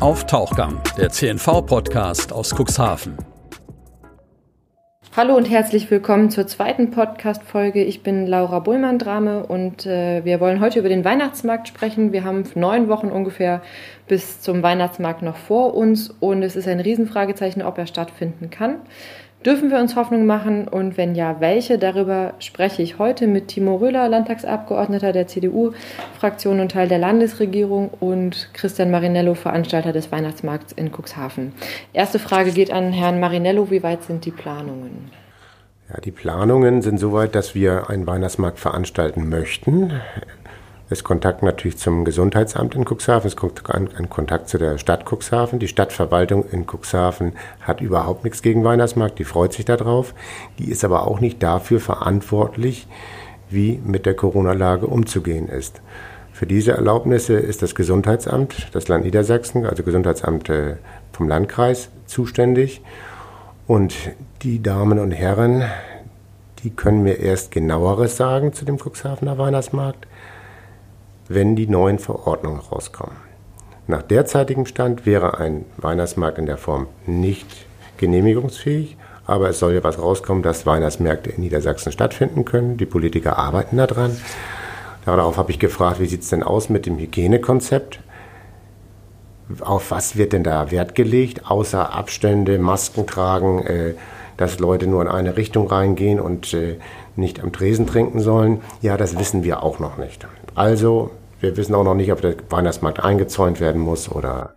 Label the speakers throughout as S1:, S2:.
S1: Auf Tauchgang, der CNV-Podcast aus Cuxhaven.
S2: Hallo und herzlich willkommen zur zweiten Podcast-Folge. Ich bin Laura Bullmann-Drame und äh, wir wollen heute über den Weihnachtsmarkt sprechen. Wir haben neun Wochen ungefähr bis zum Weihnachtsmarkt noch vor uns und es ist ein Riesenfragezeichen, ob er stattfinden kann. Dürfen wir uns Hoffnung machen und wenn ja, welche? Darüber spreche ich heute mit Timo Röhler, Landtagsabgeordneter der CDU-Fraktion und Teil der Landesregierung und Christian Marinello, Veranstalter des Weihnachtsmarkts in Cuxhaven. Erste Frage geht an Herrn Marinello. Wie weit sind die Planungen?
S3: Ja, die Planungen sind soweit, dass wir einen Weihnachtsmarkt veranstalten möchten ist Kontakt natürlich zum Gesundheitsamt in Cuxhaven, es ist Kontakt zu der Stadt Cuxhaven. Die Stadtverwaltung in Cuxhaven hat überhaupt nichts gegen Weihnachtsmarkt, die freut sich darauf. Die ist aber auch nicht dafür verantwortlich, wie mit der Corona-Lage umzugehen ist. Für diese Erlaubnisse ist das Gesundheitsamt, das Land Niedersachsen, also Gesundheitsamt äh, vom Landkreis zuständig. Und die Damen und Herren, die können mir erst genaueres sagen zu dem Cuxhavener Weihnachtsmarkt wenn die neuen Verordnungen rauskommen. Nach derzeitigem Stand wäre ein Weihnachtsmarkt in der Form nicht genehmigungsfähig, aber es soll ja was rauskommen, dass Weihnachtsmärkte in Niedersachsen stattfinden können. Die Politiker arbeiten daran. Darauf habe ich gefragt, wie sieht es denn aus mit dem Hygienekonzept? Auf was wird denn da Wert gelegt, außer Abstände, Masken tragen, äh, dass Leute nur in eine Richtung reingehen und äh, nicht am Tresen trinken sollen? Ja, das wissen wir auch noch nicht. Also, wir wissen auch noch nicht, ob der Weihnachtsmarkt eingezäunt werden muss oder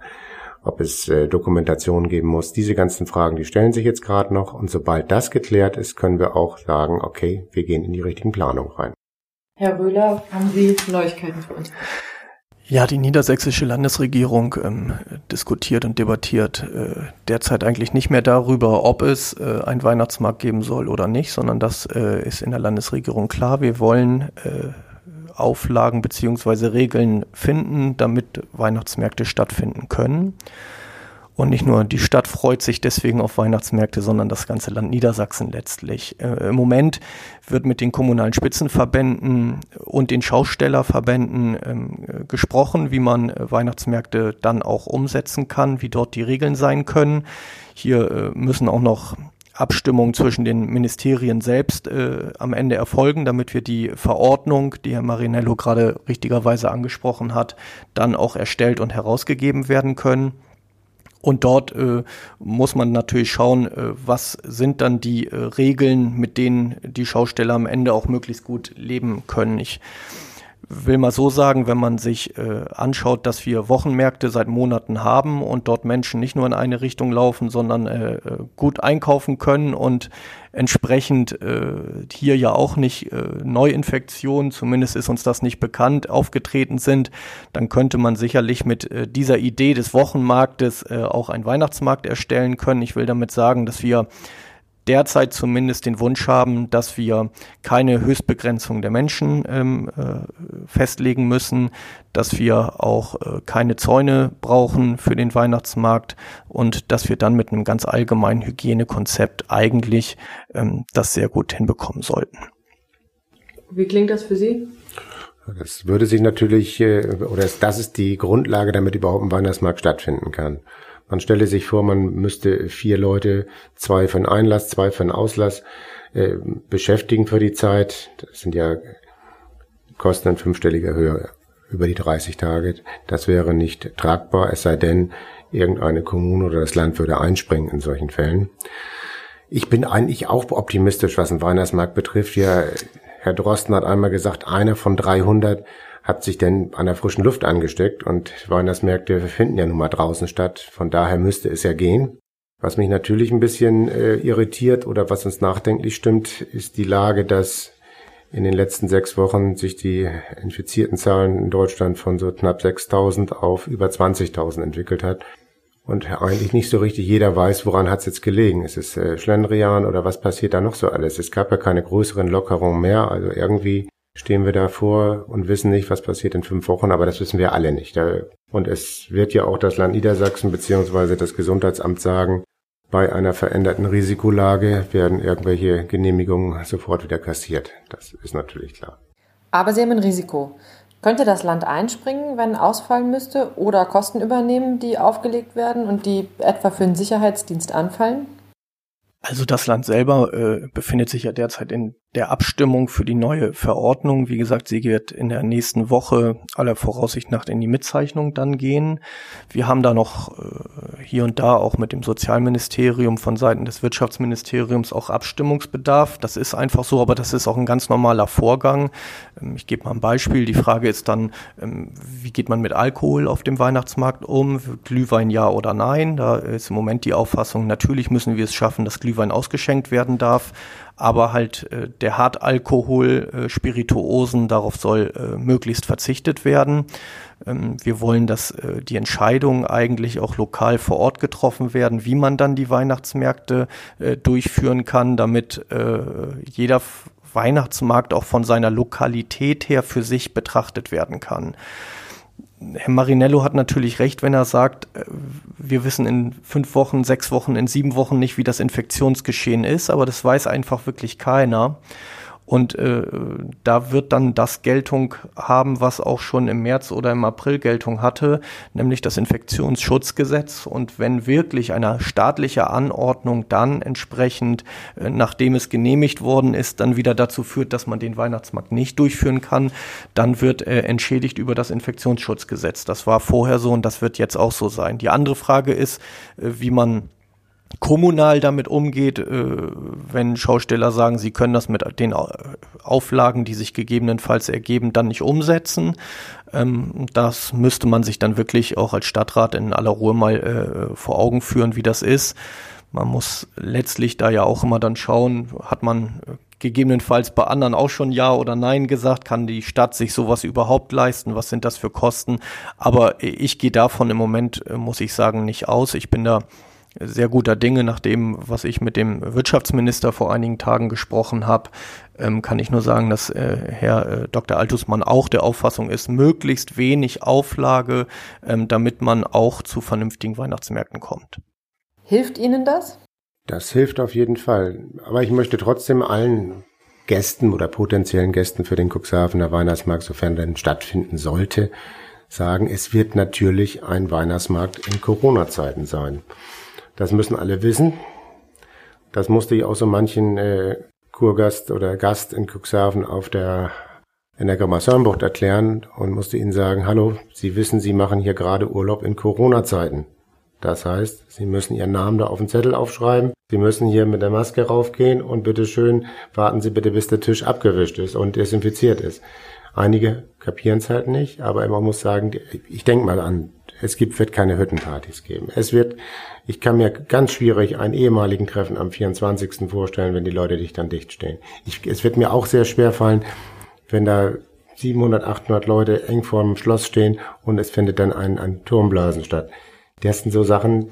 S3: ob es äh, Dokumentation geben muss. Diese ganzen Fragen, die stellen sich jetzt gerade noch. Und sobald das geklärt ist, können wir auch sagen, okay, wir gehen in die richtigen Planungen rein.
S2: Herr Röhler, haben Sie Neuigkeiten für uns?
S4: Ja, die niedersächsische Landesregierung ähm, diskutiert und debattiert äh, derzeit eigentlich nicht mehr darüber, ob es äh, einen Weihnachtsmarkt geben soll oder nicht, sondern das äh, ist in der Landesregierung klar. Wir wollen äh, Auflagen beziehungsweise Regeln finden, damit Weihnachtsmärkte stattfinden können. Und nicht nur die Stadt freut sich deswegen auf Weihnachtsmärkte, sondern das ganze Land Niedersachsen letztlich. Äh, Im Moment wird mit den kommunalen Spitzenverbänden und den Schaustellerverbänden ähm, gesprochen, wie man äh, Weihnachtsmärkte dann auch umsetzen kann, wie dort die Regeln sein können. Hier äh, müssen auch noch Abstimmung zwischen den Ministerien selbst äh, am Ende erfolgen, damit wir die Verordnung, die Herr Marinello gerade richtigerweise angesprochen hat, dann auch erstellt und herausgegeben werden können. Und dort äh, muss man natürlich schauen, äh, was sind dann die äh, Regeln, mit denen die Schausteller am Ende auch möglichst gut leben können. Ich will mal so sagen, wenn man sich äh, anschaut, dass wir Wochenmärkte seit Monaten haben und dort Menschen nicht nur in eine Richtung laufen, sondern äh, äh, gut einkaufen können und entsprechend äh, hier ja auch nicht äh, Neuinfektionen, zumindest ist uns das nicht bekannt, aufgetreten sind, dann könnte man sicherlich mit äh, dieser Idee des Wochenmarktes äh, auch einen Weihnachtsmarkt erstellen können. Ich will damit sagen, dass wir derzeit zumindest den Wunsch haben, dass wir keine Höchstbegrenzung der Menschen ähm, äh, festlegen müssen, dass wir auch äh, keine Zäune brauchen für den Weihnachtsmarkt und dass wir dann mit einem ganz allgemeinen Hygienekonzept eigentlich ähm, das sehr gut hinbekommen sollten.
S2: Wie klingt das für Sie?
S3: Das würde sich natürlich, äh, oder das ist die Grundlage, damit überhaupt ein Weihnachtsmarkt stattfinden kann. Man stelle sich vor, man müsste vier Leute, zwei für einen Einlass, zwei für einen Auslass, äh, beschäftigen für die Zeit. Das sind ja Kosten in fünfstelliger Höhe über die 30 Tage. Das wäre nicht tragbar, es sei denn, irgendeine Kommune oder das Land würde einspringen in solchen Fällen. Ich bin eigentlich auch optimistisch, was den Weihnachtsmarkt betrifft. Ja, Herr Drosten hat einmal gesagt, einer von 300 hat sich denn an der frischen Luft angesteckt und Weihnachtsmärkte finden ja nun mal draußen statt. Von daher müsste es ja gehen. Was mich natürlich ein bisschen äh, irritiert oder was uns nachdenklich stimmt, ist die Lage, dass in den letzten sechs Wochen sich die infizierten Zahlen in Deutschland von so knapp 6.000 auf über 20.000 entwickelt hat. Und eigentlich nicht so richtig jeder weiß, woran hat es jetzt gelegen. Ist es äh, Schlendrian oder was passiert da noch so alles? Es gab ja keine größeren Lockerungen mehr. Also irgendwie stehen wir davor und wissen nicht, was passiert in fünf Wochen, aber das wissen wir alle nicht. Und es wird ja auch das Land Niedersachsen beziehungsweise das Gesundheitsamt sagen, bei einer veränderten Risikolage werden irgendwelche Genehmigungen sofort wieder kassiert. Das ist natürlich klar.
S2: Aber Sie haben ein Risiko. Könnte das Land einspringen, wenn ausfallen müsste oder Kosten übernehmen, die aufgelegt werden und die etwa für den Sicherheitsdienst anfallen?
S4: Also das Land selber äh, befindet sich ja derzeit in der Abstimmung für die neue Verordnung. Wie gesagt, sie wird in der nächsten Woche aller Voraussicht nach in die Mitzeichnung dann gehen. Wir haben da noch äh, hier und da auch mit dem Sozialministerium von Seiten des Wirtschaftsministeriums auch Abstimmungsbedarf. Das ist einfach so, aber das ist auch ein ganz normaler Vorgang. Ähm, ich gebe mal ein Beispiel. Die Frage ist dann, ähm, wie geht man mit Alkohol auf dem Weihnachtsmarkt um? Glühwein ja oder nein? Da ist im Moment die Auffassung, natürlich müssen wir es schaffen, dass Glühwein ausgeschenkt werden darf aber halt äh, der Hartalkohol, äh, Spirituosen, darauf soll äh, möglichst verzichtet werden. Ähm, wir wollen, dass äh, die Entscheidungen eigentlich auch lokal vor Ort getroffen werden, wie man dann die Weihnachtsmärkte äh, durchführen kann, damit äh, jeder Weihnachtsmarkt auch von seiner Lokalität her für sich betrachtet werden kann. Herr Marinello hat natürlich recht, wenn er sagt, äh, wir wissen in fünf Wochen, sechs Wochen, in sieben Wochen nicht, wie das Infektionsgeschehen ist, aber das weiß einfach wirklich keiner. Und äh, da wird dann das Geltung haben, was auch schon im März oder im April Geltung hatte, nämlich das Infektionsschutzgesetz. Und wenn wirklich eine staatliche Anordnung dann entsprechend, äh, nachdem es genehmigt worden ist, dann wieder dazu führt, dass man den Weihnachtsmarkt nicht durchführen kann, dann wird äh, entschädigt über das Infektionsschutzgesetz. Das war vorher so und das wird jetzt auch so sein. Die andere Frage ist, äh, wie man kommunal damit umgeht, äh, wenn Schausteller sagen, sie können das mit den Auflagen, die sich gegebenenfalls ergeben, dann nicht umsetzen. Ähm, das müsste man sich dann wirklich auch als Stadtrat in aller Ruhe mal äh, vor Augen führen, wie das ist. Man muss letztlich da ja auch immer dann schauen, hat man gegebenenfalls bei anderen auch schon Ja oder Nein gesagt, kann die Stadt sich sowas überhaupt leisten, was sind das für Kosten. Aber ich gehe davon im Moment, äh, muss ich sagen, nicht aus. Ich bin da sehr guter Dinge, nach dem, was ich mit dem Wirtschaftsminister vor einigen Tagen gesprochen habe, ähm, kann ich nur sagen, dass äh, Herr äh, Dr. Altusmann auch der Auffassung ist, möglichst wenig Auflage, ähm, damit man auch zu vernünftigen Weihnachtsmärkten kommt.
S2: Hilft Ihnen das?
S3: Das hilft auf jeden Fall. Aber ich möchte trotzdem allen Gästen oder potenziellen Gästen für den Cuxhavener Weihnachtsmarkt, sofern denn stattfinden sollte, sagen, es wird natürlich ein Weihnachtsmarkt in Corona-Zeiten sein. Das müssen alle wissen. Das musste ich auch so manchen äh, Kurgast oder Gast in Cuxhaven auf der in der Grammasörnbucht erklären und musste ihnen sagen, hallo, Sie wissen, Sie machen hier gerade Urlaub in Corona-Zeiten. Das heißt, Sie müssen Ihren Namen da auf den Zettel aufschreiben. Sie müssen hier mit der Maske raufgehen und bitteschön warten Sie bitte, bis der Tisch abgewischt ist und desinfiziert ist. Einige kapieren es halt nicht, aber man muss sagen, ich denke mal an es gibt, wird keine Hüttenpartys geben. Es wird, ich kann mir ganz schwierig einen ehemaligen Treffen am 24. vorstellen, wenn die Leute dich dann dicht stehen. Ich, es wird mir auch sehr schwer fallen, wenn da 700, 800 Leute eng vor dem Schloss stehen und es findet dann ein, ein Turmblasen statt. Das sind so Sachen,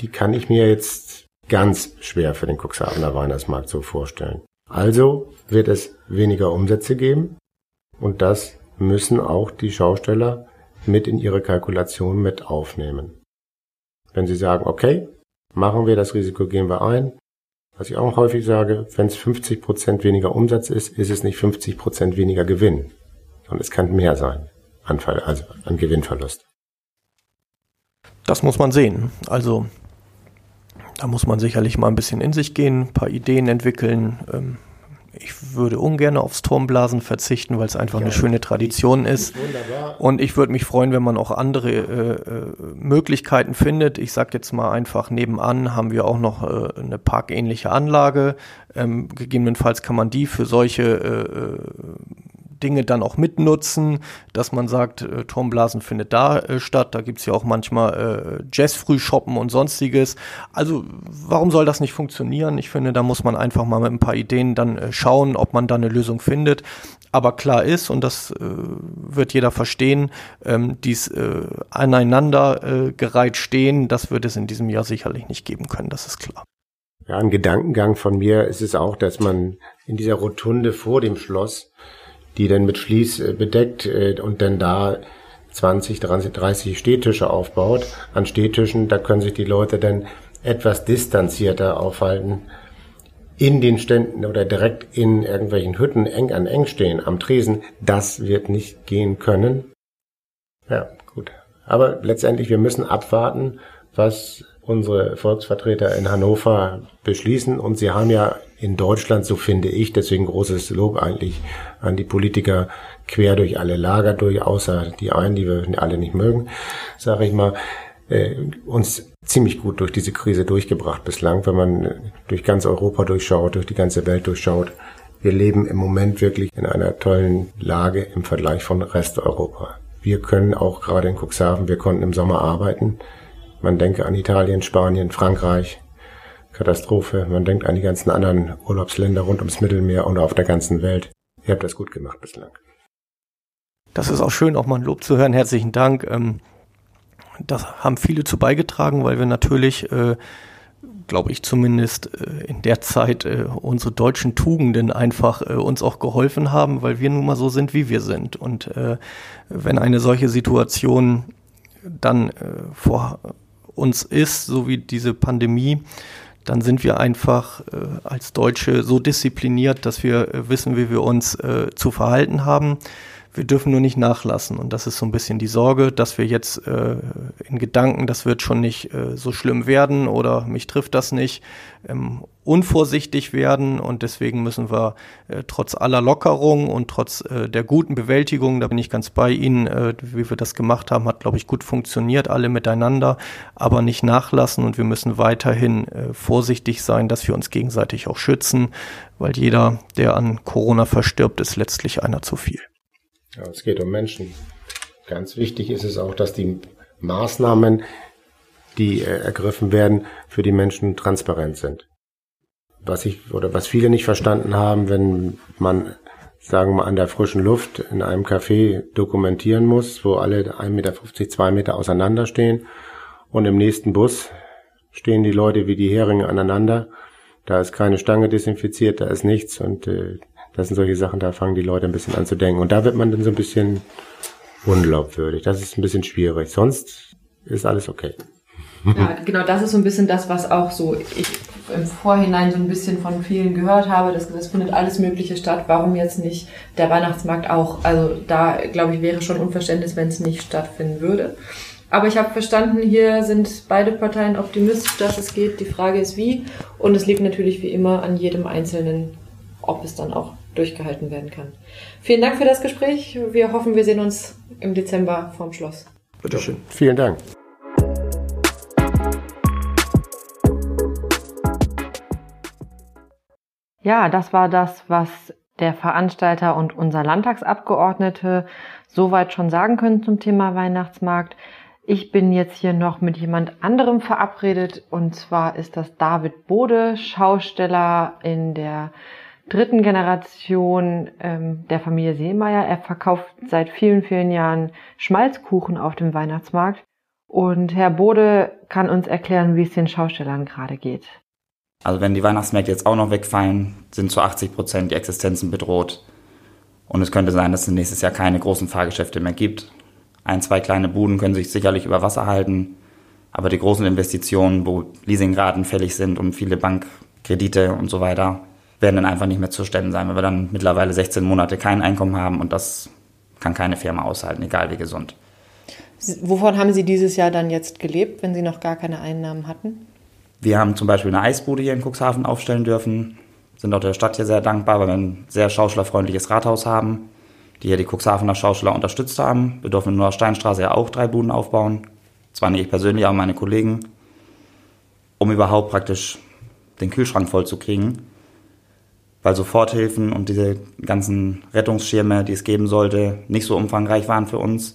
S3: die kann ich mir jetzt ganz schwer für den Cuxhavener Weihnachtsmarkt so vorstellen. Also wird es weniger Umsätze geben und das müssen auch die Schausteller mit in Ihre Kalkulation mit aufnehmen. Wenn Sie sagen, okay, machen wir das Risiko, gehen wir ein. Was ich auch häufig sage, wenn es 50 Prozent weniger Umsatz ist, ist es nicht 50 Prozent weniger Gewinn, sondern es kann mehr sein, an, also an Gewinnverlust.
S4: Das muss man sehen. Also da muss man sicherlich mal ein bisschen in sich gehen, ein paar Ideen entwickeln. Ähm, ich würde ungern aufs Turmblasen verzichten, weil es einfach ja, eine schöne Tradition ist. Und ich würde mich freuen, wenn man auch andere äh, äh, Möglichkeiten findet. Ich sage jetzt mal einfach, nebenan haben wir auch noch äh, eine parkähnliche Anlage. Ähm, gegebenenfalls kann man die für solche äh, äh Dinge dann auch mitnutzen, dass man sagt, äh, Turmblasen findet da äh, statt. Da gibt's ja auch manchmal äh, Jazz-Frühshoppen und sonstiges. Also warum soll das nicht funktionieren? Ich finde, da muss man einfach mal mit ein paar Ideen dann äh, schauen, ob man da eine Lösung findet. Aber klar ist, und das äh, wird jeder verstehen, ähm, dies äh, aneinander äh, gereiht stehen, das wird es in diesem Jahr sicherlich nicht geben können, das ist klar.
S3: Ja, ein Gedankengang von mir ist es auch, dass man in dieser Rotunde vor dem Schloss die dann mit Vlies äh, bedeckt äh, und dann da 20, 30, 30 Stehtische aufbaut. An Stehtischen, da können sich die Leute dann etwas distanzierter aufhalten. in den Ständen oder direkt in irgendwelchen Hütten eng an eng stehen am Tresen, das wird nicht gehen können. Ja, gut. Aber letztendlich, wir müssen abwarten, was unsere Volksvertreter in Hannover beschließen. Und sie haben ja in Deutschland, so finde ich, deswegen großes Lob eigentlich an die Politiker quer durch alle Lager durch, außer die einen, die wir alle nicht mögen, sage ich mal, äh, uns ziemlich gut durch diese Krise durchgebracht bislang, wenn man durch ganz Europa durchschaut, durch die ganze Welt durchschaut. Wir leben im Moment wirklich in einer tollen Lage im Vergleich von Rest Europa. Wir können auch gerade in Cuxhaven, wir konnten im Sommer arbeiten. Man denke an Italien, Spanien, Frankreich. Katastrophe. Man denkt an die ganzen anderen Urlaubsländer rund ums Mittelmeer und auf der ganzen Welt. Ihr habt das gut gemacht bislang.
S4: Das ist auch schön, auch mal ein Lob zu hören. Herzlichen Dank. Ähm, das haben viele zu beigetragen, weil wir natürlich, äh, glaube ich zumindest äh, in der Zeit, äh, unsere deutschen Tugenden einfach uns auch geholfen haben, weil wir nun mal so sind, wie wir sind. Und wenn eine solche Situation dann vor uns ist, so wie diese Pandemie, dann sind wir einfach äh, als Deutsche so diszipliniert, dass wir äh, wissen, wie wir uns äh, zu verhalten haben. Wir dürfen nur nicht nachlassen. Und das ist so ein bisschen die Sorge, dass wir jetzt äh, in Gedanken, das wird schon nicht äh, so schlimm werden oder mich trifft das nicht, ähm, unvorsichtig werden. Und deswegen müssen wir äh, trotz aller Lockerung und trotz äh, der guten Bewältigung, da bin ich ganz bei Ihnen, äh, wie wir das gemacht haben, hat, glaube ich, gut funktioniert, alle miteinander, aber nicht nachlassen. Und wir müssen weiterhin äh, vorsichtig sein, dass wir uns gegenseitig auch schützen, weil jeder, der an Corona verstirbt, ist letztlich einer zu viel.
S3: Ja, es geht um Menschen. Ganz wichtig ist es auch, dass die Maßnahmen, die äh, ergriffen werden, für die Menschen transparent sind. Was ich oder was viele nicht verstanden haben, wenn man sagen wir mal an der frischen Luft in einem Café dokumentieren muss, wo alle 1,50 Meter, 2 Meter auseinander stehen und im nächsten Bus stehen die Leute wie die Heringe aneinander. Da ist keine Stange desinfiziert, da ist nichts und äh, das sind solche Sachen, da fangen die Leute ein bisschen an zu denken. Und da wird man dann so ein bisschen unglaubwürdig. Das ist ein bisschen schwierig. Sonst ist alles okay.
S2: Ja, genau, das ist so ein bisschen das, was auch so ich im Vorhinein so ein bisschen von vielen gehört habe, dass das findet alles Mögliche statt. Warum jetzt nicht der Weihnachtsmarkt auch? Also da glaube ich wäre schon Unverständnis, wenn es nicht stattfinden würde. Aber ich habe verstanden, hier sind beide Parteien optimistisch, dass es geht. Die Frage ist wie. Und es liegt natürlich wie immer an jedem Einzelnen, ob es dann auch durchgehalten werden kann. Vielen Dank für das Gespräch. Wir hoffen, wir sehen uns im Dezember vorm Schloss.
S3: Bitteschön. Vielen Dank.
S2: Ja, das war das, was der Veranstalter und unser Landtagsabgeordnete soweit schon sagen können zum Thema Weihnachtsmarkt. Ich bin jetzt hier noch mit jemand anderem verabredet und zwar ist das David Bode, Schausteller in der dritten Generation ähm, der Familie Seemeyer. Er verkauft seit vielen, vielen Jahren Schmalzkuchen auf dem Weihnachtsmarkt. Und Herr Bode kann uns erklären, wie es den Schaustellern gerade geht.
S5: Also wenn die Weihnachtsmärkte jetzt auch noch wegfallen, sind zu 80 Prozent die Existenzen bedroht. Und es könnte sein, dass es nächstes Jahr keine großen Fahrgeschäfte mehr gibt. Ein, zwei kleine Buden können sich sicherlich über Wasser halten. Aber die großen Investitionen, wo Leasingraten fällig sind und viele Bankkredite und so weiter, werden dann einfach nicht mehr zu stemmen sein, weil wir dann mittlerweile 16 Monate kein Einkommen haben und das kann keine Firma aushalten, egal wie gesund.
S2: Wovon haben Sie dieses Jahr dann jetzt gelebt, wenn Sie noch gar keine Einnahmen hatten?
S5: Wir haben zum Beispiel eine Eisbude hier in Cuxhaven aufstellen dürfen, sind auch der Stadt hier sehr dankbar, weil wir ein sehr schauspielerfreundliches Rathaus haben, die hier die Cuxhavener Schauspieler unterstützt haben. Wir dürfen in der Steinstraße ja auch drei Buden aufbauen. Zwar nicht ich persönlich, aber meine Kollegen, um überhaupt praktisch den Kühlschrank voll zu kriegen weil Soforthilfen und diese ganzen Rettungsschirme, die es geben sollte, nicht so umfangreich waren für uns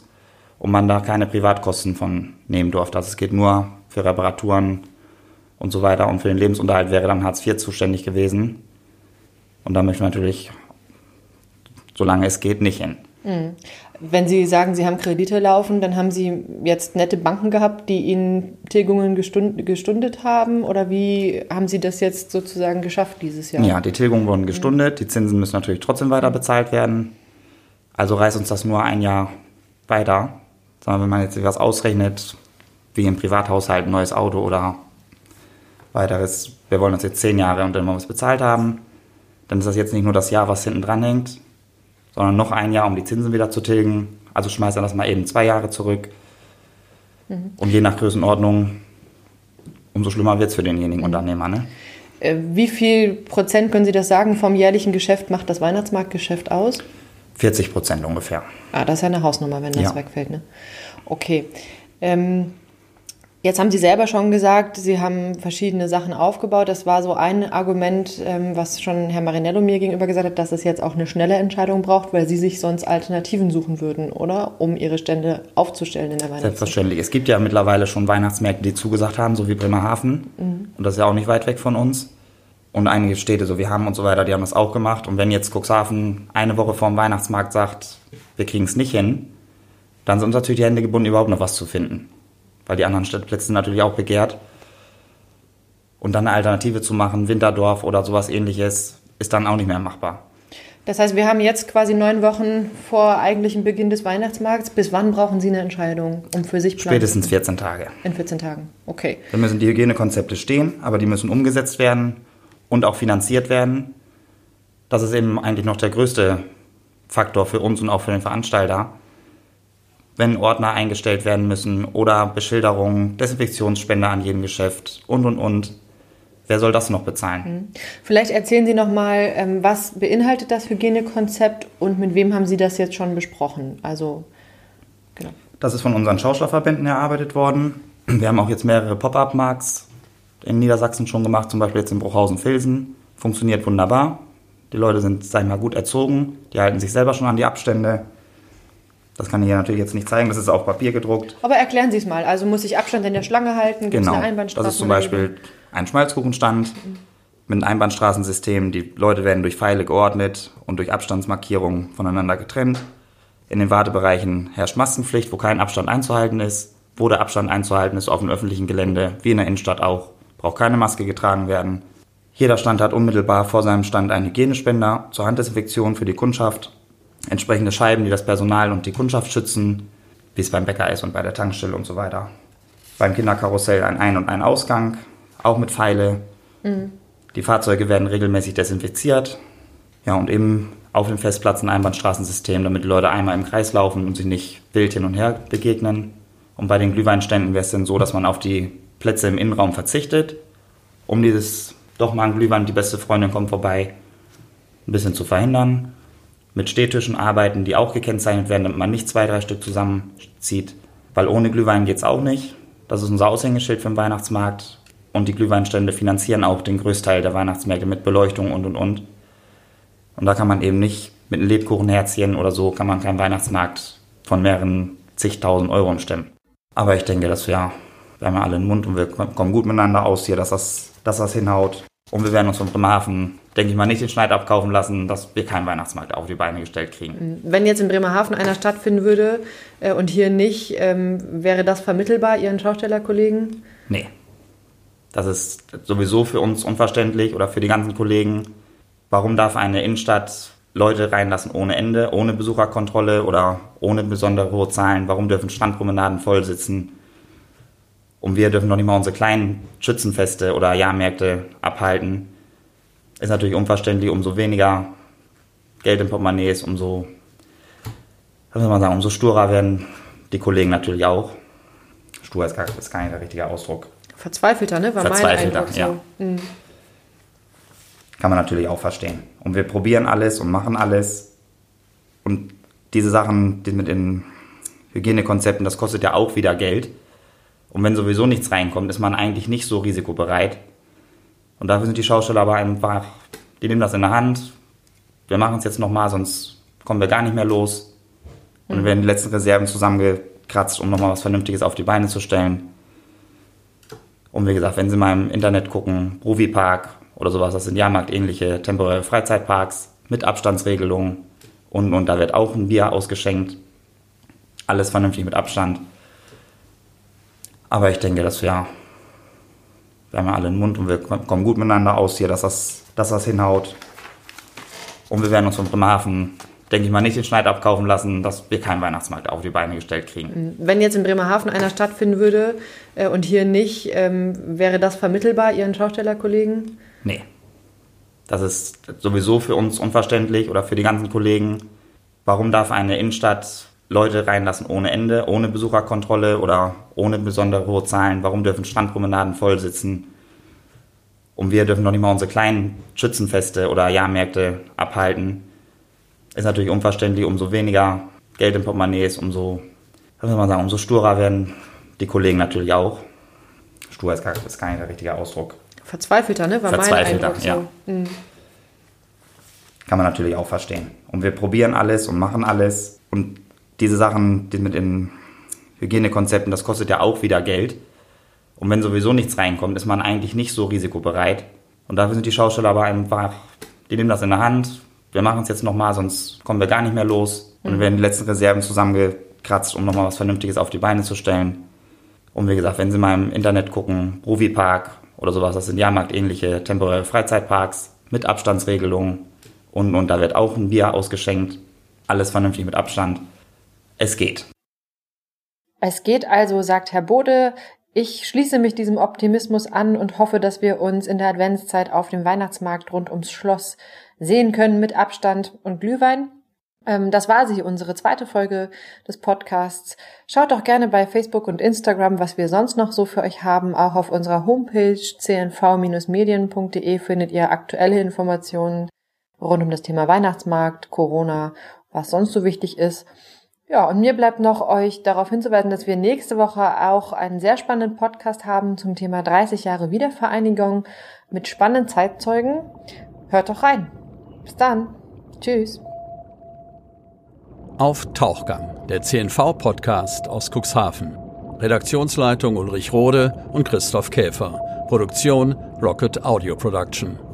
S5: und man da keine Privatkosten von nehmen durfte. Also es geht nur für Reparaturen und so weiter und für den Lebensunterhalt wäre dann Hartz IV zuständig gewesen. Und da möchten wir natürlich, solange es geht, nicht hin.
S2: Mhm. Wenn Sie sagen, Sie haben Kredite laufen, dann haben Sie jetzt nette Banken gehabt, die Ihnen Tilgungen gestund, gestundet haben? Oder wie haben Sie das jetzt sozusagen geschafft dieses Jahr?
S5: Ja, die Tilgungen wurden gestundet. Die Zinsen müssen natürlich trotzdem weiter bezahlt werden. Also reißt uns das nur ein Jahr weiter. Sondern wenn man jetzt was ausrechnet, wie im Privathaushalt ein neues Auto oder weiteres, wir wollen uns jetzt zehn Jahre und dann wollen wir es bezahlt haben, dann ist das jetzt nicht nur das Jahr, was hinten dran hängt, sondern noch ein Jahr, um die Zinsen wieder zu tilgen. Also schmeißt er das mal eben zwei Jahre zurück. Mhm. Und je nach Größenordnung, umso schlimmer wird es für denjenigen Unternehmer. Ne?
S2: Äh, wie viel Prozent können Sie das sagen vom jährlichen Geschäft macht das Weihnachtsmarktgeschäft aus?
S5: 40 Prozent ungefähr.
S2: Ah, das ist ja eine Hausnummer, wenn das ja. wegfällt. Ne? Okay. Ähm, Jetzt haben Sie selber schon gesagt, Sie haben verschiedene Sachen aufgebaut. Das war so ein Argument, ähm, was schon Herr Marinello mir gegenüber gesagt hat, dass es jetzt auch eine schnelle Entscheidung braucht, weil Sie sich sonst Alternativen suchen würden, oder? Um Ihre Stände aufzustellen in der Weihnachtszeit.
S5: Selbstverständlich. Es gibt ja mittlerweile schon Weihnachtsmärkte, die zugesagt haben, so wie Bremerhaven. Mhm. Und das ist ja auch nicht weit weg von uns. Und einige Städte, so wie Hamm und so weiter, die haben das auch gemacht. Und wenn jetzt Cuxhaven eine Woche vor dem Weihnachtsmarkt sagt, wir kriegen es nicht hin, dann sind uns natürlich die Hände gebunden, überhaupt noch was zu finden weil die anderen Stellplätze sind natürlich auch begehrt. Und dann eine Alternative zu machen, Winterdorf oder sowas ähnliches, ist dann auch nicht mehr machbar.
S2: Das heißt, wir haben jetzt quasi neun Wochen vor eigentlichem Beginn des Weihnachtsmarkts. Bis wann brauchen Sie eine Entscheidung, um für sich
S5: planen? Spätestens 14 Tage.
S2: In 14 Tagen, okay.
S5: Dann müssen die Hygienekonzepte stehen, aber die müssen umgesetzt werden und auch finanziert werden. Das ist eben eigentlich noch der größte Faktor für uns und auch für den Veranstalter wenn Ordner eingestellt werden müssen oder Beschilderungen, Desinfektionsspender an jedem Geschäft und, und, und. Wer soll das noch bezahlen? Mhm.
S2: Vielleicht erzählen Sie noch mal, ähm, was beinhaltet das Hygienekonzept und mit wem haben Sie das jetzt schon besprochen? Also,
S5: genau. Das ist von unseren Schaustellerverbänden erarbeitet worden. Wir haben auch jetzt mehrere Pop-up-Marks in Niedersachsen schon gemacht, zum Beispiel jetzt in Bruchhausen-Filsen. Funktioniert wunderbar. Die Leute sind, sag ich mal, gut erzogen. Die halten sich selber schon an die Abstände. Das kann ich ja natürlich jetzt nicht zeigen, das ist auf Papier gedruckt.
S2: Aber erklären Sie es mal. Also muss ich Abstand in der Schlange halten?
S5: Gibt's genau. Eine das ist zum Beispiel ein Schmalzkuchenstand mhm. mit einem Einbahnstraßensystem. Die Leute werden durch Pfeile geordnet und durch Abstandsmarkierungen voneinander getrennt. In den Wartebereichen herrscht Maskenpflicht, wo kein Abstand einzuhalten ist. Wo der Abstand einzuhalten ist auf dem öffentlichen Gelände, wie in der Innenstadt auch, braucht keine Maske getragen werden. Jeder Stand hat unmittelbar vor seinem Stand einen Hygienespender zur Handdesinfektion für die Kundschaft entsprechende Scheiben, die das Personal und die Kundschaft schützen, wie es beim Bäcker ist und bei der Tankstelle und so weiter. Beim Kinderkarussell ein Ein- und ein Ausgang, auch mit Pfeile. Mhm. Die Fahrzeuge werden regelmäßig desinfiziert. Ja, und eben auf dem Festplatz ein Einbahnstraßensystem, damit die Leute einmal im Kreis laufen und sich nicht wild hin und her begegnen. Und bei den Glühweinständen wäre es dann so, dass man auf die Plätze im Innenraum verzichtet, um dieses doch mal ein Glühwein, die beste Freundin kommt vorbei, ein bisschen zu verhindern mit Stehtischen arbeiten, die auch gekennzeichnet werden, damit man nicht zwei, drei Stück zusammenzieht. Weil ohne Glühwein geht es auch nicht. Das ist unser Aushängeschild für den Weihnachtsmarkt. Und die Glühweinstände finanzieren auch den Größteil der Weihnachtsmärkte mit Beleuchtung und und und. Und da kann man eben nicht mit einem Lebkuchenherzchen oder so, kann man keinen Weihnachtsmarkt von mehreren zigtausend Euro stemmen. Aber ich denke, dass wir, wir haben ja alle einen Mund und wir kommen gut miteinander aus hier, dass das, dass das hinhaut. Und wir werden uns von Bremerhaven, denke ich mal, nicht den Schneid abkaufen lassen, dass wir keinen Weihnachtsmarkt auf die Beine gestellt kriegen.
S2: Wenn jetzt in Bremerhaven einer stattfinden würde äh, und hier nicht, ähm, wäre das vermittelbar Ihren Schaustellerkollegen?
S5: Nee. Das ist sowieso für uns unverständlich oder für die ganzen Kollegen. Warum darf eine Innenstadt Leute reinlassen ohne Ende, ohne Besucherkontrolle oder ohne besondere hohe Zahlen? Warum dürfen Strandpromenaden voll sitzen? Und wir dürfen noch nicht mal unsere kleinen Schützenfeste oder Jahrmärkte abhalten. Ist natürlich unverständlich, umso weniger Geld im Portemonnaie ist, umso, was soll man sagen, umso sturer werden die Kollegen natürlich auch. Stur ist gar, ist gar nicht der richtige Ausdruck.
S2: Verzweifelter, ne?
S5: War Verzweifelter, mein ja. So. Mhm. Kann man natürlich auch verstehen. Und wir probieren alles und machen alles. Und diese Sachen, die mit den Hygienekonzepten, das kostet ja auch wieder Geld. Und wenn sowieso nichts reinkommt, ist man eigentlich nicht so risikobereit. Und dafür sind die Schausteller aber einfach, die nehmen das in der Hand. Wir machen es jetzt nochmal, sonst kommen wir gar nicht mehr los. Und mhm. werden die letzten Reserven zusammengekratzt, um nochmal was Vernünftiges auf die Beine zu stellen. Und wie gesagt, wenn Sie mal im Internet gucken, Ruvi-Park oder sowas, das sind Jahrmarkt-ähnliche temporäre Freizeitparks mit Abstandsregelungen. Und, und da wird auch ein Bier ausgeschenkt. Alles vernünftig mit Abstand. Aber ich denke, dass wir, wir haben ja alle einen Mund und wir kommen gut miteinander aus hier, dass das, dass das hinhaut. Und wir werden uns von Bremerhaven denke ich mal, nicht den Schneid abkaufen lassen, dass wir keinen Weihnachtsmarkt auf die Beine gestellt kriegen.
S2: Wenn jetzt in Bremerhaven einer stattfinden würde äh, und hier nicht, ähm, wäre das vermittelbar Ihren Schaustellerkollegen?
S5: Nee. Das ist sowieso für uns unverständlich oder für die ganzen Kollegen. Warum darf eine Innenstadt Leute reinlassen ohne Ende, ohne Besucherkontrolle oder ohne besondere hohe Zahlen? Warum dürfen Strandpromenaden voll sitzen? Und wir dürfen noch nicht mal unsere kleinen Schützenfeste oder Jahrmärkte abhalten. Ist natürlich unverständlich, umso weniger Geld im Portemonnaie ist, umso, was soll man sagen, umso sturer werden die Kollegen natürlich auch. Stur ist gar, ist gar nicht der richtige Ausdruck.
S2: Verzweifelter, ne?
S5: War Verzweifelter, mein ja. So. Mhm. Kann man natürlich auch verstehen. Und wir probieren alles und machen alles. Und diese Sachen, die mit den Hygienekonzepten, das kostet ja auch wieder Geld. Und wenn sowieso nichts reinkommt, ist man eigentlich nicht so risikobereit. Und dafür sind die Schausteller aber einfach, die nehmen das in der Hand. Wir machen es jetzt nochmal, sonst kommen wir gar nicht mehr los. Und mhm. werden die letzten Reserven zusammengekratzt, um nochmal was Vernünftiges auf die Beine zu stellen. Und wie gesagt, wenn Sie mal im Internet gucken, Provi-Park oder sowas, das sind Jahrmarkt-ähnliche temporäre Freizeitparks mit Abstandsregelungen. Und, und da wird auch ein Bier ausgeschenkt. Alles vernünftig mit Abstand. Es geht.
S2: Es geht also, sagt Herr Bode. Ich schließe mich diesem Optimismus an und hoffe, dass wir uns in der Adventszeit auf dem Weihnachtsmarkt rund ums Schloss sehen können mit Abstand und Glühwein. Ähm, das war sie, unsere zweite Folge des Podcasts. Schaut doch gerne bei Facebook und Instagram, was wir sonst noch so für euch haben. Auch auf unserer Homepage cnv-medien.de findet ihr aktuelle Informationen rund um das Thema Weihnachtsmarkt, Corona, was sonst so wichtig ist. Ja, und mir bleibt noch euch darauf hinzuweisen, dass wir nächste Woche auch einen sehr spannenden Podcast haben zum Thema 30 Jahre Wiedervereinigung mit spannenden Zeitzeugen. Hört doch rein. Bis dann. Tschüss.
S1: Auf Tauchgang, der CNV-Podcast aus Cuxhaven. Redaktionsleitung Ulrich Rode und Christoph Käfer. Produktion Rocket Audio Production.